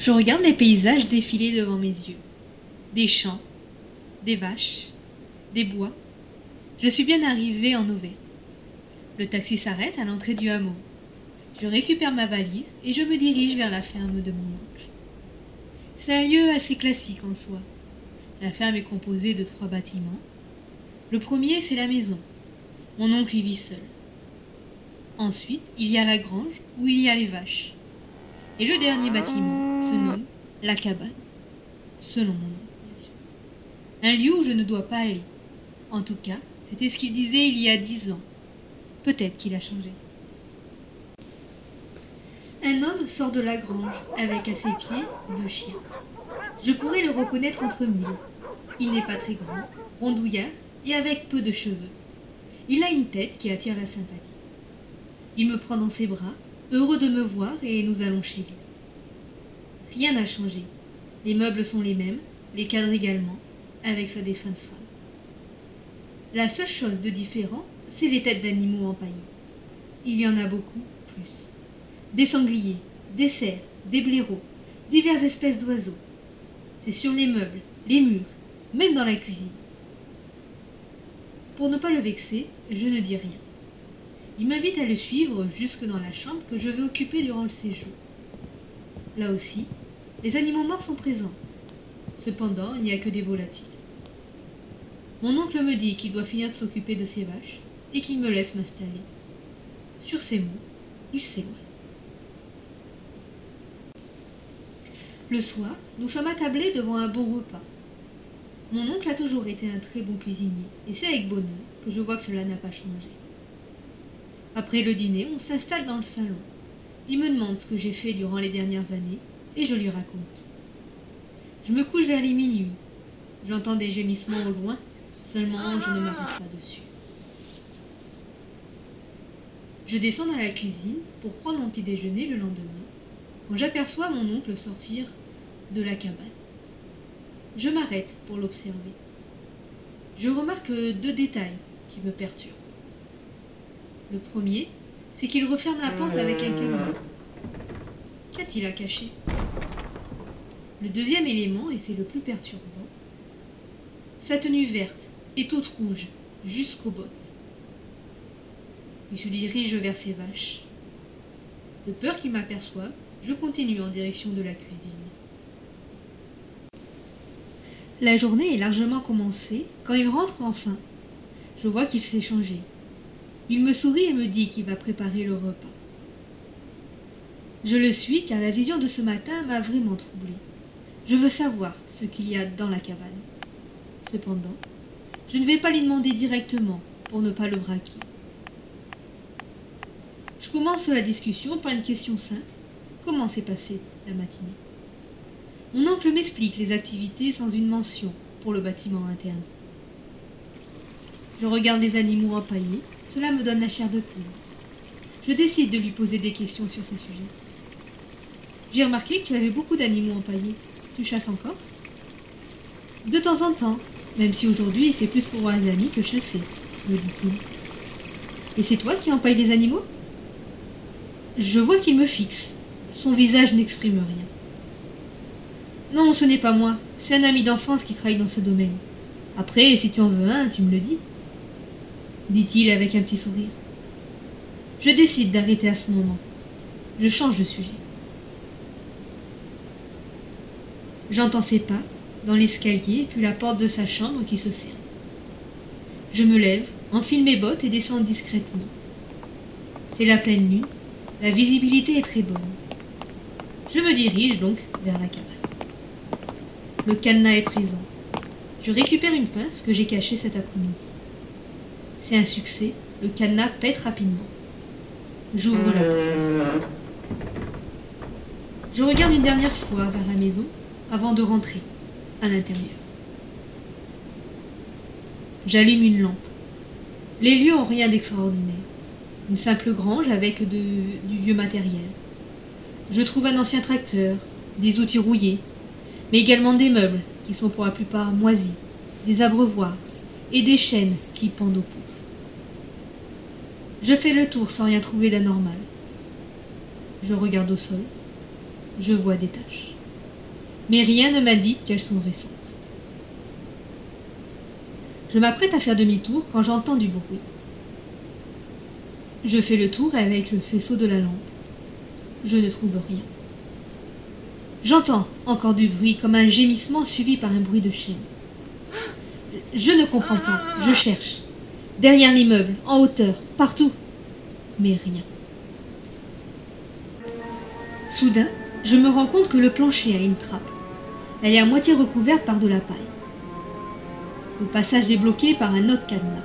Je regarde les paysages défiler devant mes yeux. Des champs, des vaches, des bois. Je suis bien arrivé en Auvergne. Le taxi s'arrête à l'entrée du hameau. Je récupère ma valise et je me dirige vers la ferme de mon oncle. C'est un lieu assez classique en soi. La ferme est composée de trois bâtiments. Le premier, c'est la maison. Mon oncle y vit seul. Ensuite, il y a la grange où il y a les vaches. Et le dernier bâtiment se nomme la cabane, selon mon oncle, bien sûr. Un lieu où je ne dois pas aller. En tout cas, c'était ce qu'il disait il y a dix ans. Peut-être qu'il a changé. Un homme sort de la grange avec à ses pieds deux chiens. Je pourrais le reconnaître entre mille. Il n'est pas très grand, rondouillard et avec peu de cheveux. Il a une tête qui attire la sympathie. Il me prend dans ses bras, heureux de me voir, et nous allons chez lui. Rien n'a changé. Les meubles sont les mêmes, les cadres également, avec sa défunte femme. La seule chose de différent, c'est les têtes d'animaux empaillées. Il y en a beaucoup plus. Des sangliers, des cerfs, des blaireaux, diverses espèces d'oiseaux. C'est sur les meubles, les murs, même dans la cuisine. Pour ne pas le vexer, je ne dis rien. Il m'invite à le suivre jusque dans la chambre que je vais occuper durant le séjour. Là aussi, les animaux morts sont présents. Cependant, il n'y a que des volatiles. Mon oncle me dit qu'il doit finir de s'occuper de ses vaches et qu'il me laisse m'installer. Sur ces mots, il s'éloigne. Le soir, nous sommes attablés devant un bon repas. Mon oncle a toujours été un très bon cuisinier, et c'est avec bonheur que je vois que cela n'a pas changé. Après le dîner, on s'installe dans le salon. Il me demande ce que j'ai fait durant les dernières années, et je lui raconte. Je me couche vers les minuit. J'entends des gémissements au loin, seulement je ne m'arrête pas dessus. Je descends dans la cuisine pour prendre mon petit déjeuner le lendemain, quand j'aperçois mon oncle sortir de la cabane. Je m'arrête pour l'observer. Je remarque deux détails qui me perturbent. Le premier, c'est qu'il referme la porte avec un cadenas. Qu'a-t-il à cacher? Le deuxième élément, et c'est le plus perturbant, sa tenue verte et toute rouge jusqu'aux bottes. Il se dirige vers ses vaches. De peur qu'il m'aperçoive, je continue en direction de la cuisine. La journée est largement commencée quand il rentre enfin. Je vois qu'il s'est changé. Il me sourit et me dit qu'il va préparer le repas. Je le suis car la vision de ce matin m'a vraiment troublée. Je veux savoir ce qu'il y a dans la cabane. Cependant, je ne vais pas lui demander directement pour ne pas le braquer. Je commence la discussion par une question simple. Comment s'est passée la matinée? Mon oncle m'explique les activités sans une mention pour le bâtiment interdit. Je regarde les animaux empaillés, cela me donne la chair de poule. Je décide de lui poser des questions sur ce sujet. J'ai remarqué que tu avais beaucoup d'animaux empaillés. Tu chasses encore De temps en temps, même si aujourd'hui c'est plus pour voir les amis que chasser, me dit-il. Et c'est toi qui empailles les animaux? Je vois qu'il me fixe. Son visage n'exprime rien. Non, ce n'est pas moi. C'est un ami d'enfance qui travaille dans ce domaine. Après, si tu en veux un, tu me le dis. Dit-il avec un petit sourire. Je décide d'arrêter à ce moment. Je change de sujet. J'entends ses pas dans l'escalier puis la porte de sa chambre qui se ferme. Je me lève, enfile mes bottes et descends discrètement. C'est la pleine lune, la visibilité est très bonne. Je me dirige donc vers la cabane. Le cadenas est présent. Je récupère une pince que j'ai cachée cet après-midi. C'est un succès, le cadenas pète rapidement. J'ouvre la porte. Je regarde une dernière fois vers la maison avant de rentrer à l'intérieur. J'allume une lampe. Les lieux ont rien d'extraordinaire. Une simple grange avec du vieux matériel. Je trouve un ancien tracteur, des outils rouillés, mais également des meubles qui sont pour la plupart moisis, des abreuvoirs et des chaînes qui pendent aux poutres. Je fais le tour sans rien trouver d'anormal. Je regarde au sol. Je vois des taches. Mais rien ne m'a dit qu'elles sont récentes. Je m'apprête à faire demi-tour quand j'entends du bruit. Je fais le tour avec le faisceau de la lampe. Je ne trouve rien. J'entends encore du bruit comme un gémissement suivi par un bruit de chien. Je ne comprends pas. Je cherche. Derrière l'immeuble, en hauteur, partout. Mais rien. Soudain, je me rends compte que le plancher a une trappe. Elle est à moitié recouverte par de la paille. Le passage est bloqué par un autre cadenas.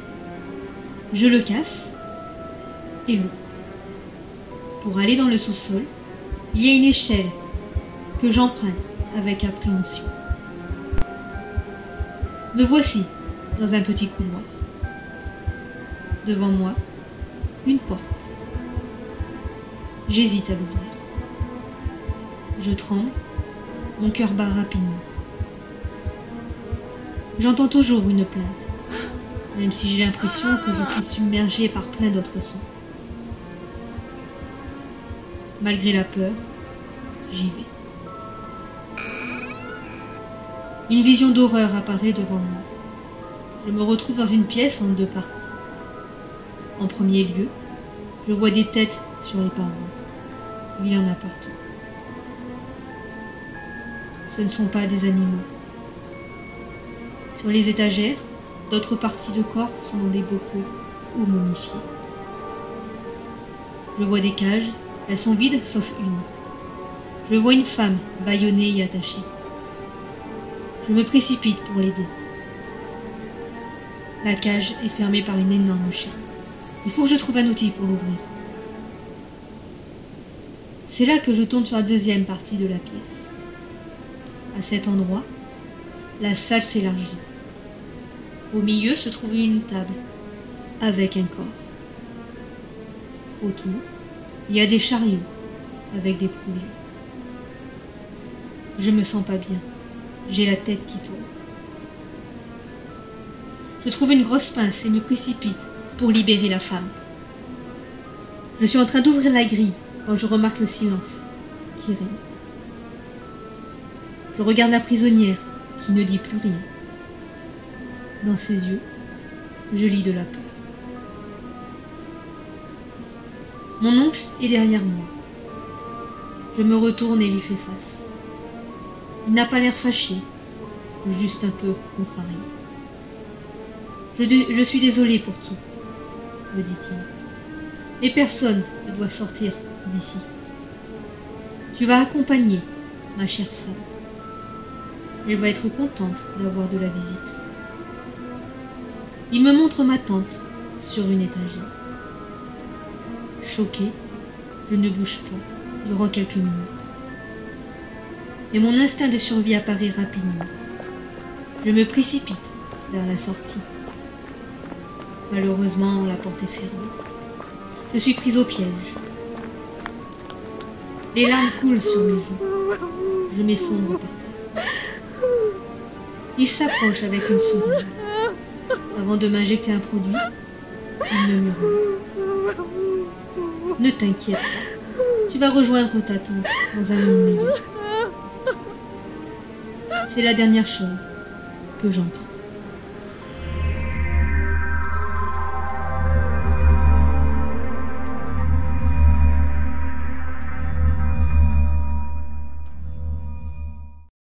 Je le casse et l'ouvre. Pour aller dans le sous-sol, il y a une échelle que j'emprunte avec appréhension. Me voici dans un petit couloir. Devant moi, une porte. J'hésite à l'ouvrir. Je tremble, mon cœur bat rapidement. J'entends toujours une plainte, même si j'ai l'impression que je suis submergée par plein d'autres sons. Malgré la peur, j'y vais. Une vision d'horreur apparaît devant moi. Je me retrouve dans une pièce en deux parties. En premier lieu, je vois des têtes sur les parois. Il y en a partout. Ce ne sont pas des animaux. Sur les étagères, d'autres parties de corps sont dans des bocaux ou momifiés. Je vois des cages, elles sont vides sauf une. Je vois une femme bâillonnée et attachée. Je me précipite pour l'aider. La cage est fermée par une énorme chaîne. Il faut que je trouve un outil pour l'ouvrir. C'est là que je tombe sur la deuxième partie de la pièce. À cet endroit, la salle s'élargit. Au milieu se trouve une table, avec un corps. Autour, il y a des chariots, avec des poulies. Je me sens pas bien. J'ai la tête qui tourne. Je trouve une grosse pince et me précipite pour libérer la femme. Je suis en train d'ouvrir la grille quand je remarque le silence qui règne. Je regarde la prisonnière qui ne dit plus rien. Dans ses yeux, je lis de la peur. Mon oncle est derrière moi. Je me retourne et lui fais face. Il n'a pas l'air fâché, juste un peu contrarié. Je, je suis désolé pour tout, me dit-il. Mais personne ne doit sortir d'ici. Tu vas accompagner ma chère femme. Elle va être contente d'avoir de la visite. Il me montre ma tante sur une étagère. Choqué, je ne bouge pas durant quelques minutes. Et mon instinct de survie apparaît rapidement. Je me précipite vers la sortie. Malheureusement, la porte est fermée. Je suis prise au piège. Les larmes coulent sur mes joues. Je m'effondre par terre. Il s'approche avec une sourire. Avant de m'injecter un produit, il me murmure. Ne t'inquiète pas. Tu vas rejoindre ta tante dans un monde meilleur. C'est la dernière chose que j'entends.